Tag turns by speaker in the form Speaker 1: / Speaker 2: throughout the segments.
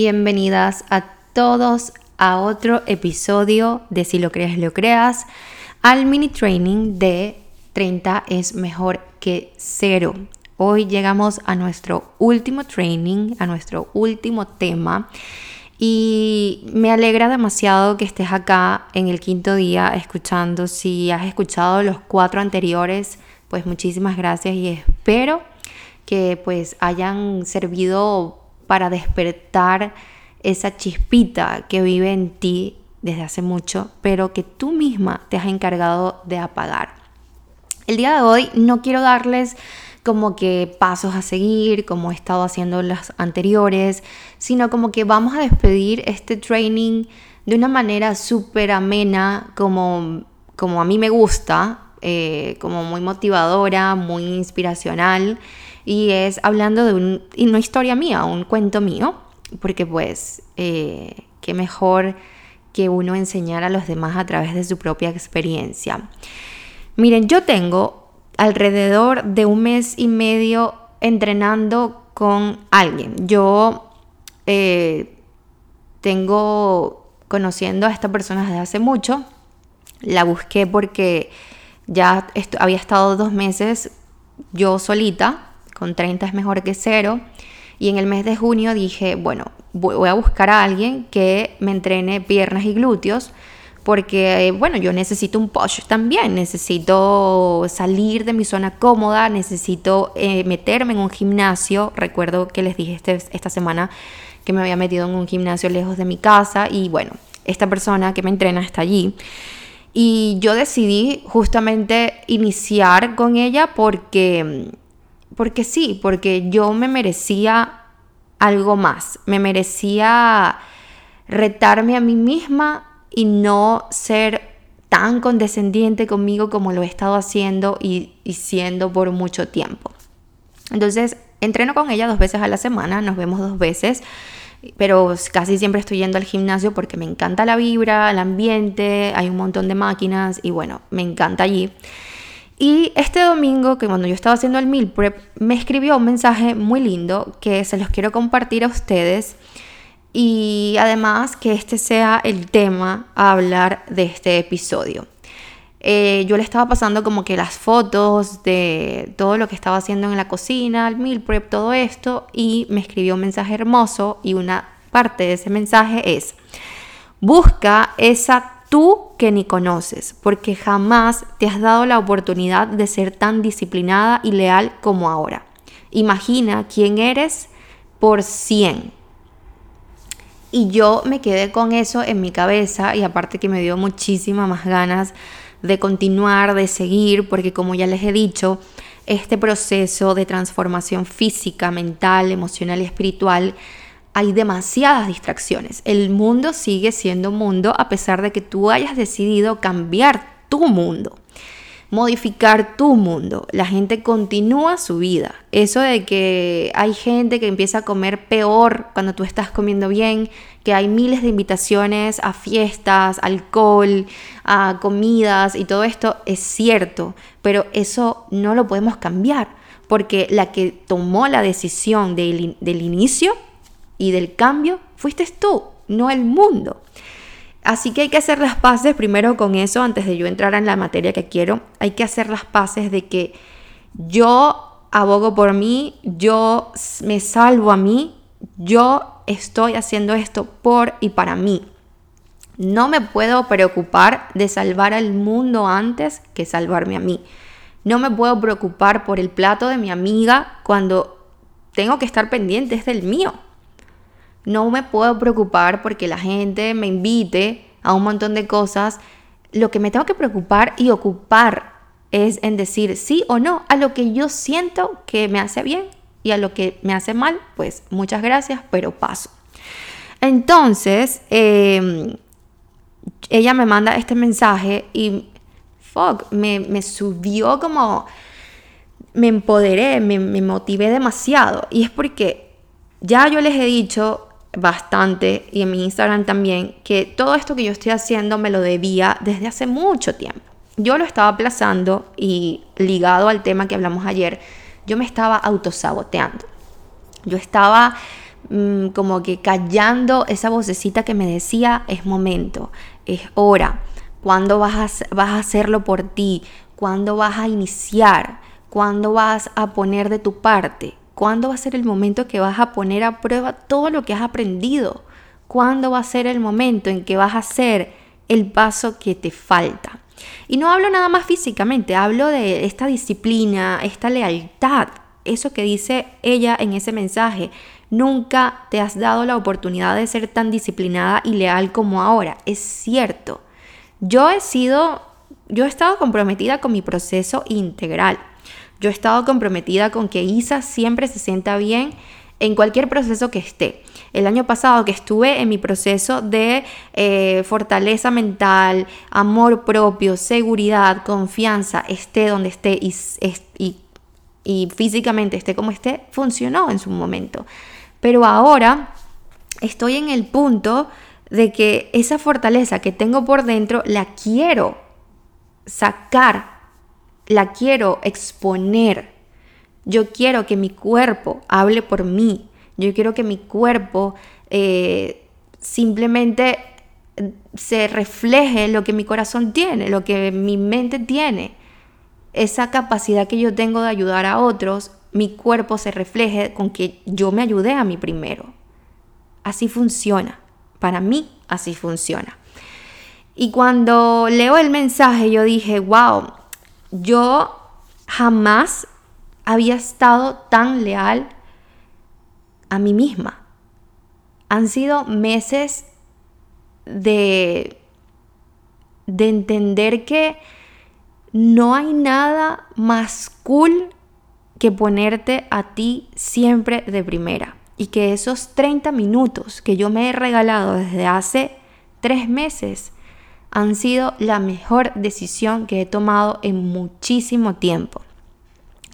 Speaker 1: Bienvenidas a todos a otro episodio de Si lo crees, lo creas, al mini training de 30 es mejor que cero. Hoy llegamos a nuestro último training, a nuestro último tema. Y me alegra demasiado que estés acá en el quinto día escuchando. Si has escuchado los cuatro anteriores, pues muchísimas gracias y espero que pues hayan servido para despertar esa chispita que vive en ti desde hace mucho, pero que tú misma te has encargado de apagar. El día de hoy no quiero darles como que pasos a seguir, como he estado haciendo las anteriores, sino como que vamos a despedir este training de una manera súper amena, como, como a mí me gusta, eh, como muy motivadora, muy inspiracional y es hablando de una historia mía, un cuento mío, porque pues eh, qué mejor que uno enseñar a los demás a través de su propia experiencia. Miren, yo tengo alrededor de un mes y medio entrenando con alguien. Yo eh, tengo conociendo a esta persona desde hace mucho. La busqué porque ya había estado dos meses yo solita con 30 es mejor que cero. Y en el mes de junio dije, bueno, voy a buscar a alguien que me entrene piernas y glúteos, porque, bueno, yo necesito un push también, necesito salir de mi zona cómoda, necesito eh, meterme en un gimnasio. Recuerdo que les dije este, esta semana que me había metido en un gimnasio lejos de mi casa y, bueno, esta persona que me entrena está allí. Y yo decidí justamente iniciar con ella porque porque sí, porque yo me merecía algo más, me merecía retarme a mí misma y no ser tan condescendiente conmigo como lo he estado haciendo y, siendo por mucho tiempo. Entonces, entreno con ella dos veces a la semana, nos vemos dos veces, pero casi siempre estoy yendo al gimnasio porque me encanta la vibra, el ambiente, hay un montón de máquinas y bueno, me encanta allí. Y este domingo, que cuando yo estaba haciendo el meal prep, me escribió un mensaje muy lindo que se los quiero compartir a ustedes. Y además que este sea el tema a hablar de este episodio. Eh, yo le estaba pasando como que las fotos de todo lo que estaba haciendo en la cocina, el meal prep, todo esto, y me escribió un mensaje hermoso y una parte de ese mensaje es, busca esa tú que ni conoces, porque jamás te has dado la oportunidad de ser tan disciplinada y leal como ahora. Imagina quién eres por 100. Y yo me quedé con eso en mi cabeza y aparte que me dio muchísimas más ganas de continuar, de seguir, porque como ya les he dicho, este proceso de transformación física, mental, emocional y espiritual hay demasiadas distracciones. El mundo sigue siendo mundo a pesar de que tú hayas decidido cambiar tu mundo, modificar tu mundo. La gente continúa su vida. Eso de que hay gente que empieza a comer peor cuando tú estás comiendo bien, que hay miles de invitaciones a fiestas, alcohol, a comidas y todo esto es cierto, pero eso no lo podemos cambiar porque la que tomó la decisión del, del inicio y del cambio fuiste tú, no el mundo. Así que hay que hacer las paces primero con eso, antes de yo entrar en la materia que quiero, hay que hacer las paces de que yo abogo por mí, yo me salvo a mí, yo estoy haciendo esto por y para mí. No me puedo preocupar de salvar al mundo antes que salvarme a mí. No me puedo preocupar por el plato de mi amiga cuando tengo que estar pendiente del mío. No me puedo preocupar porque la gente me invite a un montón de cosas. Lo que me tengo que preocupar y ocupar es en decir sí o no a lo que yo siento que me hace bien y a lo que me hace mal, pues muchas gracias, pero paso. Entonces, em, ella me manda este mensaje y fuck, me, subió como, me empoderé, me, me motivé demasiado. Y es porque ya yo les he dicho bastante y en mi Instagram también que todo esto que yo estoy haciendo me lo debía desde hace mucho tiempo. Yo lo estaba aplazando y ligado al tema que hablamos ayer, yo me estaba autosaboteando. Yo estaba mm, como que callando esa vocecita que me decía, es momento, es hora. ¿Cuándo vas a, vas a hacerlo por ti? ¿Cuándo vas a iniciar? ¿Cuándo vas a poner de tu parte? ¿Cuándo va a ser el momento que vas a poner a prueba todo lo que has aprendido? ¿Cuándo va a ser el momento en que vas a hacer el paso que te falta? Y no hablo nada más físicamente, hablo de esta disciplina, esta lealtad, eso que dice ella en ese mensaje. Nunca te has dado la oportunidad de ser tan disciplinada y leal como ahora. Es cierto. Yo he sido, yo he estado comprometida con mi proceso integral. Yo he estado comprometida con que Isa siempre se sienta bien en cualquier proceso que esté. El año pasado que estuve en mi proceso de eh, fortaleza mental, amor propio, seguridad, confianza, esté donde esté y, físicamente esté como esté, funcionó en su momento. Pero ahora estoy en el punto de que esa fortaleza que tengo por dentro la quiero sacar, la quiero exponer yo quiero que mi cuerpo hable por mí. Yo quiero que mi cuerpo eh, simplemente se refleje lo que mi corazón tiene, lo que mi mente tiene. Esa capacidad que yo tengo de ayudar a otros, mi cuerpo se refleje con que yo me ayudé a mí primero. Así funciona. Para mí, así funciona. Y cuando leo el mensaje, yo dije, wow, yo jamás había estado tan leal a mí misma. Han sido meses de, de entender que no hay nada más cool que ponerte a ti siempre de primera. Y que esos 30 minutos que yo me he regalado desde hace tres meses han sido la mejor decisión que he tomado en muchísimo tiempo.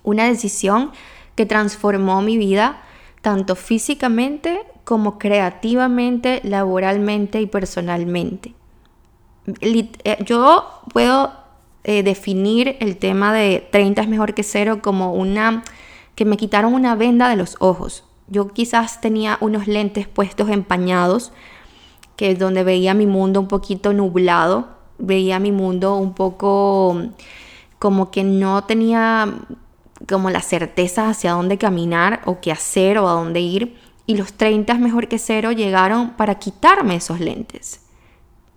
Speaker 1: Una decisión que transformó mi vida tanto físicamente como creativamente, laboralmente y personalmente. Eh, yo puedo eh, definir el tema de 30 es mejor que cero como una que me quitaron una venda de los ojos. Yo quizás tenía unos lentes puestos empañados, que es donde veía mi mundo un poquito nublado, veía mi mundo un poco como que no tenía como la certeza hacia dónde caminar o qué hacer o a dónde ir. Y los 30 es mejor que cero llegaron para quitarme esos lentes.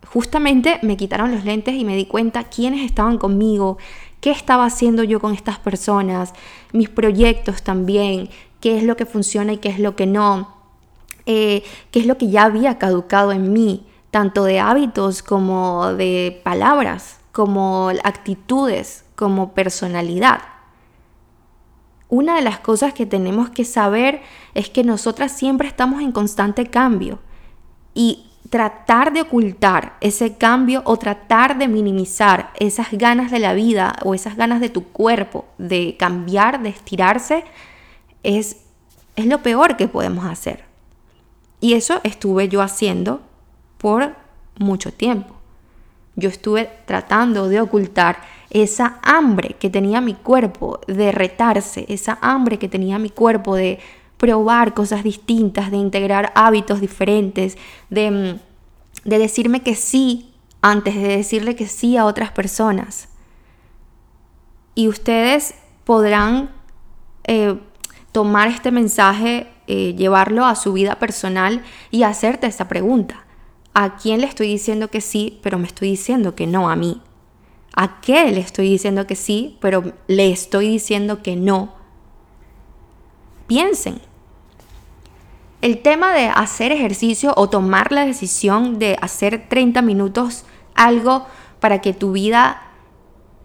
Speaker 1: Justamente me quitaron los lentes y me di cuenta quiénes estaban conmigo, qué estaba haciendo yo con estas personas, mis proyectos también, qué es lo que funciona y qué es lo que no, eh, qué es lo que ya había caducado en mí, tanto de hábitos como de palabras, como actitudes, como personalidad. Una de las cosas que tenemos que saber es que nosotras siempre estamos en constante cambio y tratar de ocultar ese cambio o tratar de minimizar esas ganas de la vida o esas ganas de tu cuerpo de cambiar, de estirarse, es, es lo peor que podemos hacer. Y eso estuve yo haciendo por mucho tiempo. Yo estuve tratando de ocultar esa hambre que tenía mi cuerpo de retarse, esa hambre que tenía mi cuerpo de probar cosas distintas, de integrar hábitos diferentes, de, mm, de decirme que sí antes de decirle que sí a otras personas. Y ustedes podrán eh, tomar este mensaje, eh, llevarlo a su vida personal y hacerte esa pregunta. ¿A quién le estoy diciendo que sí, pero me estoy diciendo que no a mí? ¿A qué le estoy diciendo que sí, pero le estoy diciendo que no? Piensen. El tema de hacer ejercicio o tomar la decisión de hacer 30 minutos algo para que tu vida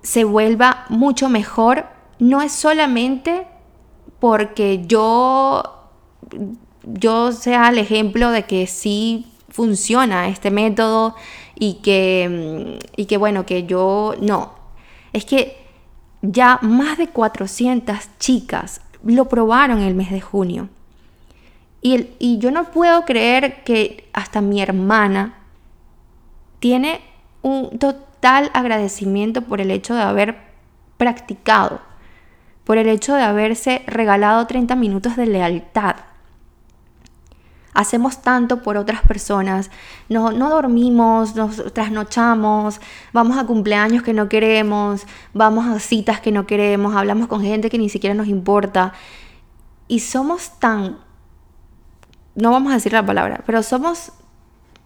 Speaker 1: se vuelva mucho mejor no es solamente porque yo yo sea el ejemplo de que sí funciona este método y que, mm, y que bueno, que yo no. Es que ya más de 400 chicas lo probaron el mes de junio. Y, y yo no puedo creer que hasta mi hermana tiene un total agradecimiento por el hecho de haber practicado, por el hecho de haberse regalado 30 minutos de lealtad. Hacemos tanto por otras personas, no, no dormimos, nos trasnochamos, vamos a cumpleaños que no queremos, vamos a citas que no queremos, hablamos con gente que ni siquiera nos importa. Y somos tan, no vamos a decir la palabra, pero somos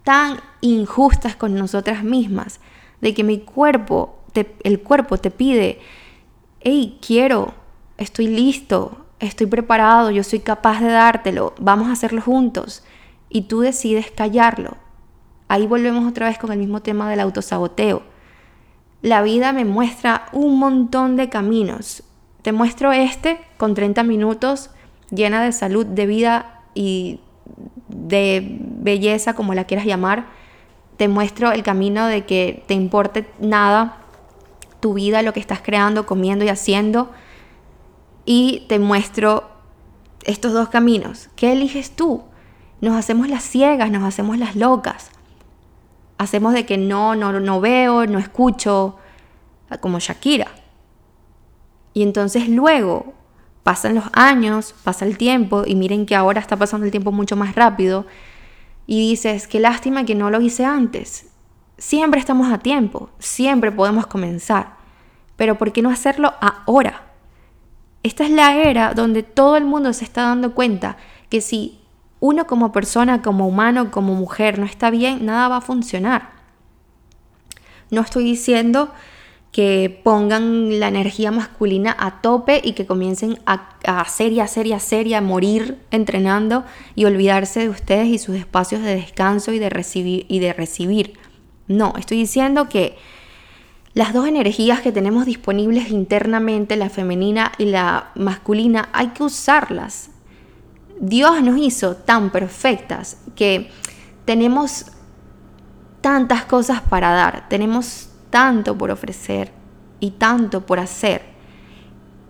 Speaker 1: tan injustas con nosotras mismas, de que mi cuerpo, el cuerpo te pide, hey, quiero, estoy listo, estoy preparado, yo soy capaz de dártelo, vamos a hacerlo juntos. Y tú decides callarlo. Ahí volvemos otra vez con el mismo tema del autosaboteo. La vida me muestra un montón de caminos. Te muestro este con 30 minutos llena de salud, de vida y de belleza, como la quieras llamar. Te muestro el camino de que te importe nada tu vida, lo que estás creando, comiendo y haciendo y te muestro estos dos caminos. ¿Qué eliges tú? Nos hacemos las ciegas, nos hacemos las locas. Hacemos de que no, no, no veo, no escucho, como Shakira. Y entonces luego pasan los años, pasa el tiempo, y miren que ahora está pasando el tiempo mucho más rápido, y dices, qué lástima que no lo hice antes. Siempre estamos a tiempo, siempre podemos comenzar, pero ¿por qué no hacerlo ahora? Esta es la era donde todo el mundo se está dando cuenta que si uno como persona, como humano, como mujer no está bien, nada va a funcionar. No estoy diciendo que pongan la energía masculina a tope y que comiencen a, hacer y hacer y hacer y a morir entrenando y olvidarse de ustedes y sus espacios de descanso y de recibir. Y de recibir. No, estoy diciendo que las dos energías que tenemos disponibles internamente, la femenina y la masculina, hay que usarlas. Dios nos hizo tan perfectas que tenemos tantas cosas para dar, tenemos tanto por ofrecer y tanto por hacer,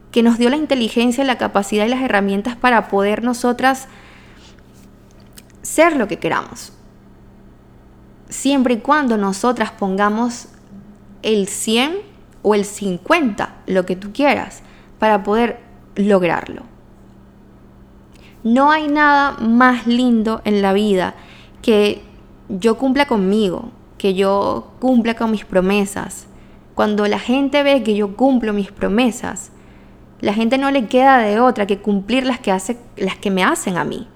Speaker 1: que nos dio la inteligencia, la capacidad y las herramientas para poder nosotras ser lo que queramos. Siempre y cuando nosotras pongamos el 100 o el 50, lo que tú quieras, para poder lograrlo. No hay nada más lindo en la vida que yo cumpla conmigo, que yo cumpla con mis promesas. Cuando la gente ve que yo cumplo mis promesas, la gente no le queda de otra que cumplir las que, hace, las que me hacen a mí.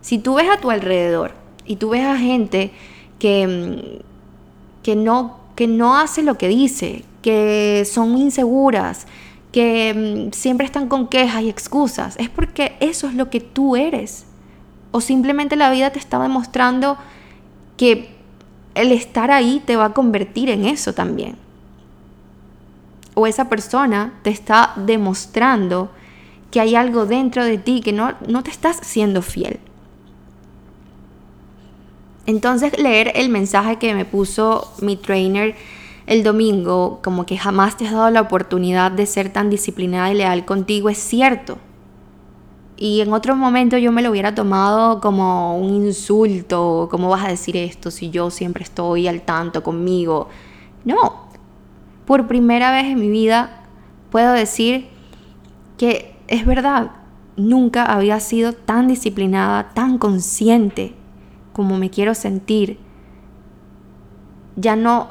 Speaker 1: Si tú ves a tu alrededor y tú ves a gente que, que no que no hace lo que dice, que son inseguras, que mm, siempre están con quejas y excusas, es porque eso es lo que tú eres. O simplemente la vida te está demostrando que el estar ahí te va a convertir en eso también. O esa persona te está demostrando que hay algo dentro de ti que no, no te estás siendo fiel. Entonces leer el mensaje que me puso mi trainer el domingo, como que jamás te has dado la oportunidad de ser tan disciplinada y leal contigo, es cierto. Y en otro momento yo me lo hubiera tomado como un insulto, ¿cómo vas a decir esto si yo siempre estoy al tanto conmigo? No, por primera vez en mi vida puedo decir que es verdad, nunca había sido tan disciplinada, tan consciente como me quiero sentir, ya no,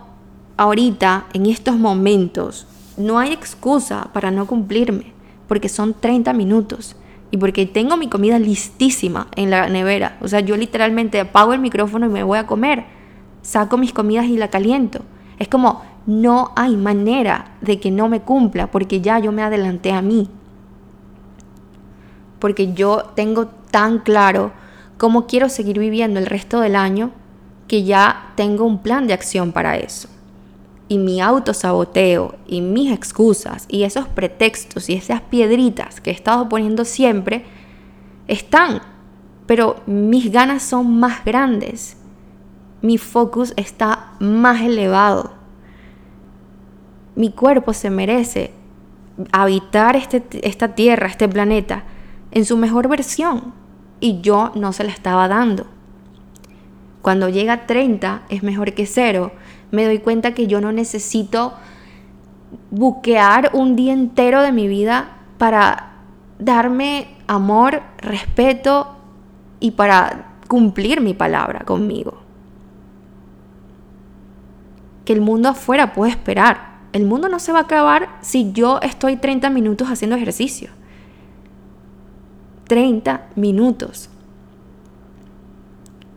Speaker 1: ahorita, en estos momentos, no hay excusa para no cumplirme, porque son 30 minutos y porque tengo mi comida listísima en la nevera. O sea, yo literalmente apago el micrófono y me voy a comer. Saco mis comidas y la caliento. Es como, no hay manera de que no me cumpla porque ya yo me adelanté a mí. Porque yo tengo tan claro cómo quiero seguir viviendo el resto del año, que ya tengo un plan de acción para eso. Y mi autosaboteo y mis excusas y esos pretextos y esas piedritas que he estado poniendo siempre están, pero mis ganas son más grandes. Mi focus está más elevado. Mi cuerpo se merece habitar este, esta tierra, este planeta, en su mejor versión y yo no se la estaba dando. Cuando llega a 30 es mejor que cero. Me doy cuenta que yo no necesito buquear un día entero de mi vida para darme amor, respeto y para cumplir mi palabra conmigo. Que el mundo afuera puede esperar. El mundo no se va a acabar si yo estoy 30 minutos haciendo ejercicio. 30 minutos.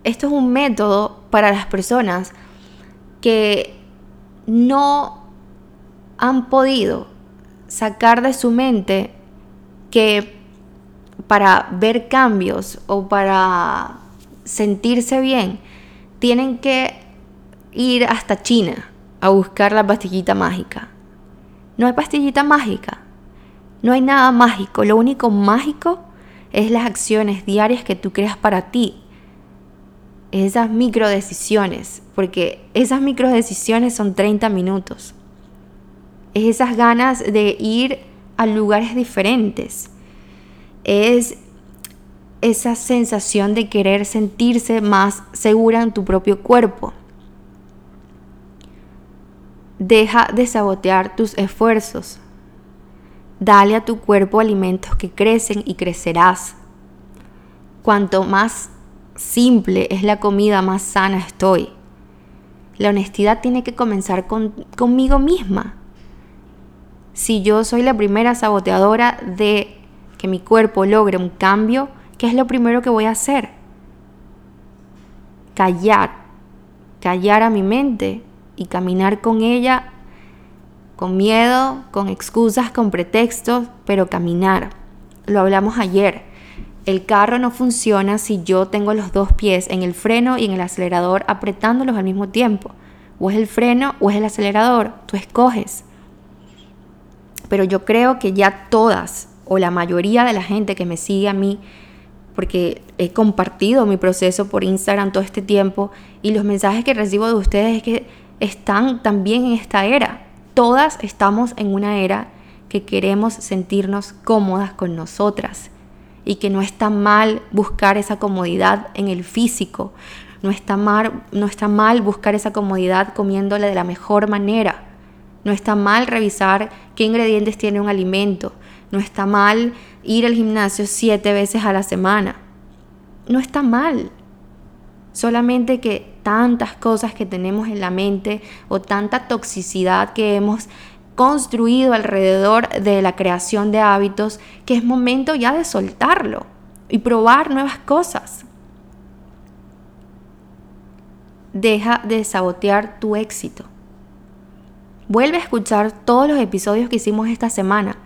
Speaker 1: Esto es un método para las personas que no han podido sacar de su mente que para ver cambios o para sentirse bien tienen que ir hasta China a buscar la pastillita mágica. No hay pastillita mágica. No hay nada mágico. Lo único mágico es las acciones diarias que tú creas para ti. Esas micro decisiones. Porque esas micro decisiones son 30 minutos. Es esas ganas de ir a lugares diferentes. Es esa sensación de querer sentirse más segura en tu propio cuerpo. Deja de sabotear tus esfuerzos. Dale a tu cuerpo alimentos que crecen y crecerás. Cuanto más simple es la comida, más sana estoy. La honestidad tiene que comenzar conmigo misma. Si yo soy la primera saboteadora de que mi cuerpo logre un cambio, ¿qué es lo primero que voy a hacer? Callar, callar a mi mente y caminar con ella con miedo, con excusas, con pretextos, pero caminar. Lo hablamos ayer. El carro no funciona si yo tengo los dos pies en el freno y en el acelerador apretándolos al mismo tiempo. O es el freno o es el acelerador. Tú escoges. Pero yo creo que ya todas o la mayoría de la gente que me sigue a mí, porque he compartido mi proceso por Instagram todo este tiempo y los mensajes que recibo de ustedes es que están también en esta era. Todas estamos en una era que queremos sentirnos cómodas con nosotras y que no está mal buscar esa comodidad en el físico, no está mal, no está mal buscar esa comodidad comiéndole de la mejor manera, no está mal revisar qué ingredientes tiene un alimento, no está mal ir al gimnasio siete veces a la semana, no está mal, solamente que tantas cosas que tenemos en la mente o tanta toxicidad que hemos construido alrededor de la creación de hábitos que es momento ya de soltarlo y probar nuevas cosas. Deja de sabotear tu éxito. Vuelve a escuchar todos los episodios que hicimos esta semana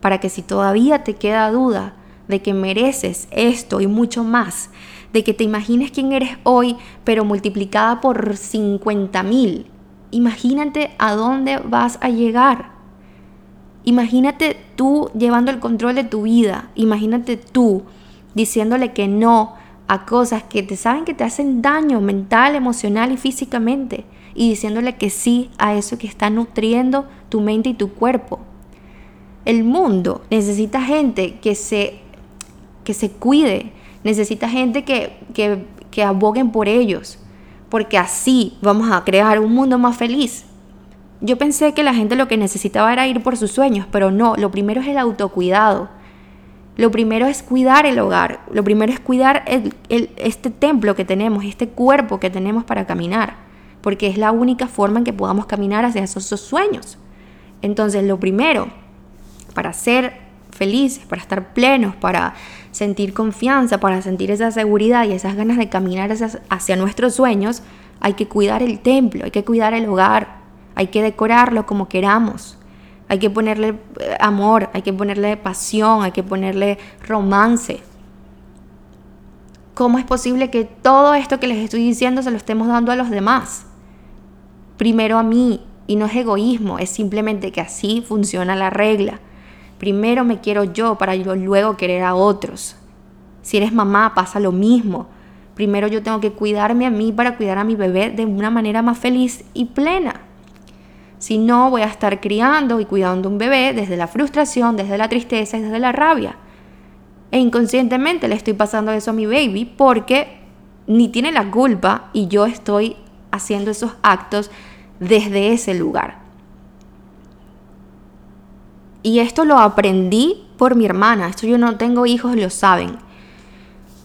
Speaker 1: para que si todavía te queda duda de que mereces esto y mucho más, de que te imagines quién eres hoy, pero multiplicada por 50 mil. Imagínate a dónde vas a llegar. Imagínate tú llevando el control de tu vida. Imagínate tú diciéndole que no a cosas que te saben que te hacen daño mental, emocional y físicamente. Y diciéndole que sí a eso que está nutriendo tu mente y tu cuerpo. El mundo necesita gente que se, que se cuide, necesita gente que, que, que aboguen por ellos, porque así vamos a crear un mundo más feliz. Yo pensé que la gente lo que necesitaba era ir por sus sueños, pero no, lo primero es el autocuidado. Lo primero es cuidar el hogar, lo primero es cuidar el, este templo que tenemos, este cuerpo que tenemos para caminar, porque es la única forma en que podamos caminar hacia esos, esos sueños. Entonces, lo primero, para ser felices, para estar plenos, para sentir confianza, para sentir esa seguridad y esas ganas de caminar hacia, nuestros sueños, hay que cuidar el templo, hay que cuidar el hogar, hay que decorarlo como queramos. Hay que ponerle eh, amor, hay que ponerle pasión, hay que ponerle romance. ¿Cómo es posible que todo esto que les estoy diciendo se lo estemos dando a los demás? Primero a mí, y no es egoísmo, es simplemente que así funciona la regla. Primero me quiero yo para luego querer a otros. Si eres mamá, pasa lo mismo. Primero yo tengo que cuidarme a mí para cuidar a mi bebé de una manera más feliz y plena. Si no, voy a estar criando y cuidando un bebé desde la frustración, desde la tristeza desde la rabia. E inconscientemente le estoy pasando eso a mi baby porque ni tiene la culpa y yo estoy haciendo esos actos desde ese lugar. Y esto lo aprendí por mi hermana. Esto yo no tengo hijos, lo saben.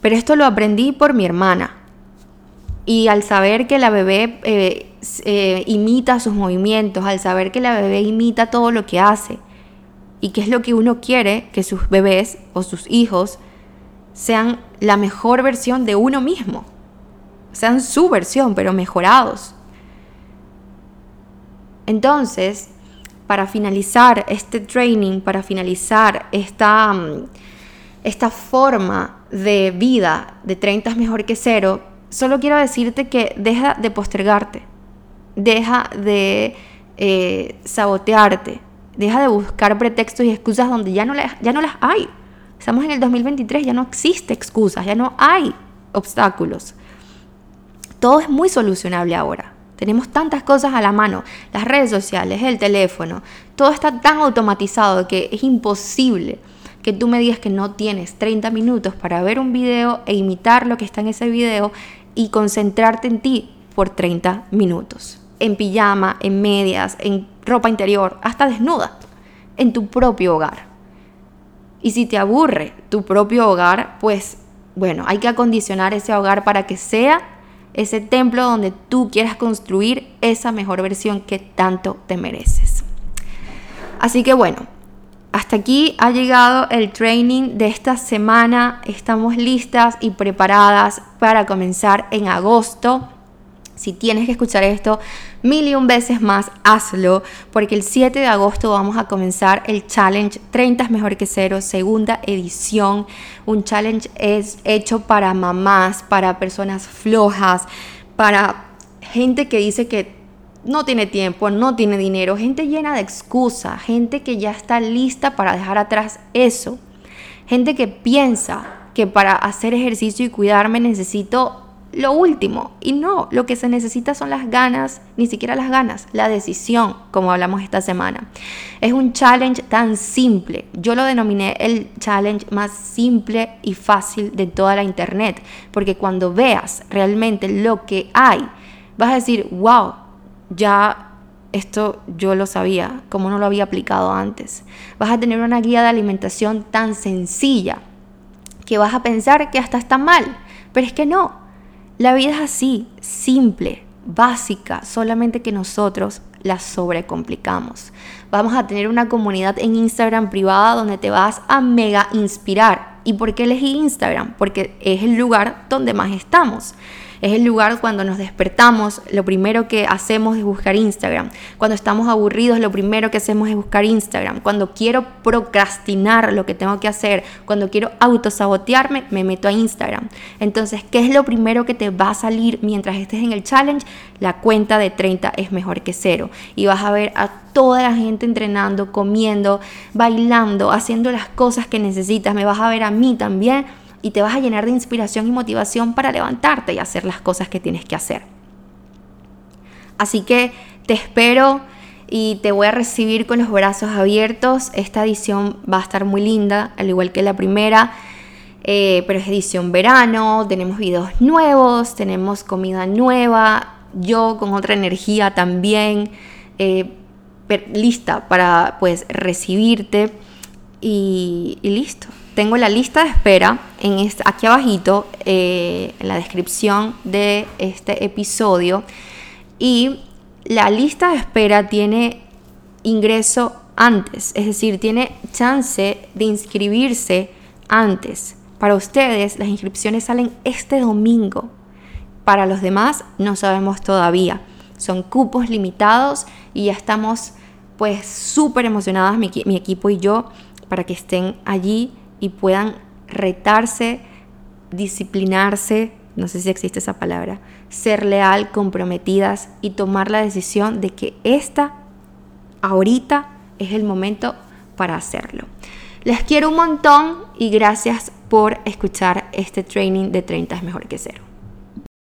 Speaker 1: Pero esto lo aprendí por mi hermana. Y al saber que la bebé eh, eh, imita sus movimientos, al saber que la bebé imita todo lo que hace, y que es lo que uno quiere, que sus bebés o sus hijos sean la mejor versión de uno mismo, sean su versión, pero mejorados. Entonces, para finalizar este training, para finalizar esta, mm, esta forma de vida de 30 es mejor que cero, solo quiero decirte que deja de postergarte, deja de eh, sabotearte, deja de buscar pretextos y excusas donde ya no, ya no las hay. Estamos en el 2023, ya no existe excusas, ya no hay obstáculos. Todo es muy solucionable ahora. Tenemos tantas cosas a la mano, las redes sociales, el teléfono, todo está tan automatizado que es imposible que tú me digas que no tienes 30 minutos para ver un video e imitar lo que está en ese video y concentrarte en ti por 30 minutos. En pijama, en medias, en ropa interior, hasta desnuda, en tu propio hogar. Y si te aburre tu propio hogar, pues bueno, hay que acondicionar ese hogar para que sea ese templo donde tú quieras construir esa mejor versión que tanto te mereces. Así que bueno, hasta aquí ha llegado el training de esta semana. Estamos listas y preparadas para comenzar en agosto. Si tienes que escuchar esto mil y un veces más, hazlo, porque el 7 de agosto vamos a comenzar el challenge 30 es mejor que cero, segunda edición. Un challenge es hecho para mamás, para personas flojas, para gente que dice que no tiene tiempo, no tiene dinero, gente llena de excusas, gente que ya está lista para dejar atrás eso, gente que piensa que para hacer ejercicio y cuidarme necesito lo último. Y no, lo que se necesita son las ganas, ni siquiera las ganas, la decisión, como hablamos esta semana. Es un challenge tan simple. Yo lo denominé el challenge más simple y fácil de toda la internet, porque cuando veas realmente lo que hay, vas a decir, wow, ya esto yo lo sabía, como no lo había aplicado antes. Vas a tener una guía de alimentación tan sencilla que vas a pensar que hasta está mal, pero es que no la vida es así, simple, básica, solamente que nosotros la sobrecomplicamos. Vamos a tener una comunidad en Instagram privada donde te vas a mega inspirar. ¿Y por qué elegí Instagram? Porque es el lugar donde más estamos. Es el lugar cuando nos despertamos, lo primero que hacemos es buscar Instagram. Cuando estamos aburridos, lo primero que hacemos es buscar Instagram. Cuando quiero procrastinar lo que tengo que hacer, cuando quiero autosabotearme, me meto a Instagram. Entonces, ¿qué es lo primero que te va a salir mientras estés en el challenge? La cuenta de 30 es mejor que cero. Y vas a ver a toda la gente entrenando, comiendo, bailando, haciendo las cosas que necesitas. Me vas a ver a mí también y te vas a llenar de inspiración y motivación para levantarte y hacer las cosas que tienes que hacer. Así que te espero y te voy a recibir con los brazos abiertos. Esta edición va a estar muy linda, al igual que la primera. Eh, pero es edición verano, tenemos videos nuevos, tenemos comida nueva, yo con otra energía también, eh, lista para pues recibirte y listo tengo la lista de espera aquí abajito eh, en la descripción de este episodio y la lista de espera tiene ingreso antes, es decir, tiene chance de inscribirse antes. Para ustedes las inscripciones salen este domingo. Para los demás no sabemos todavía. Son cupos limitados y ya estamos pues súper emocionadas mi equipo y yo para que estén allí y puedan retarse, disciplinarse, no sé si existe esa palabra, ser leal, comprometidas y tomar la decisión de que esta, ahorita, es el momento para hacerlo. Les quiero un montón y gracias por escuchar este training de 30 es mejor que cero.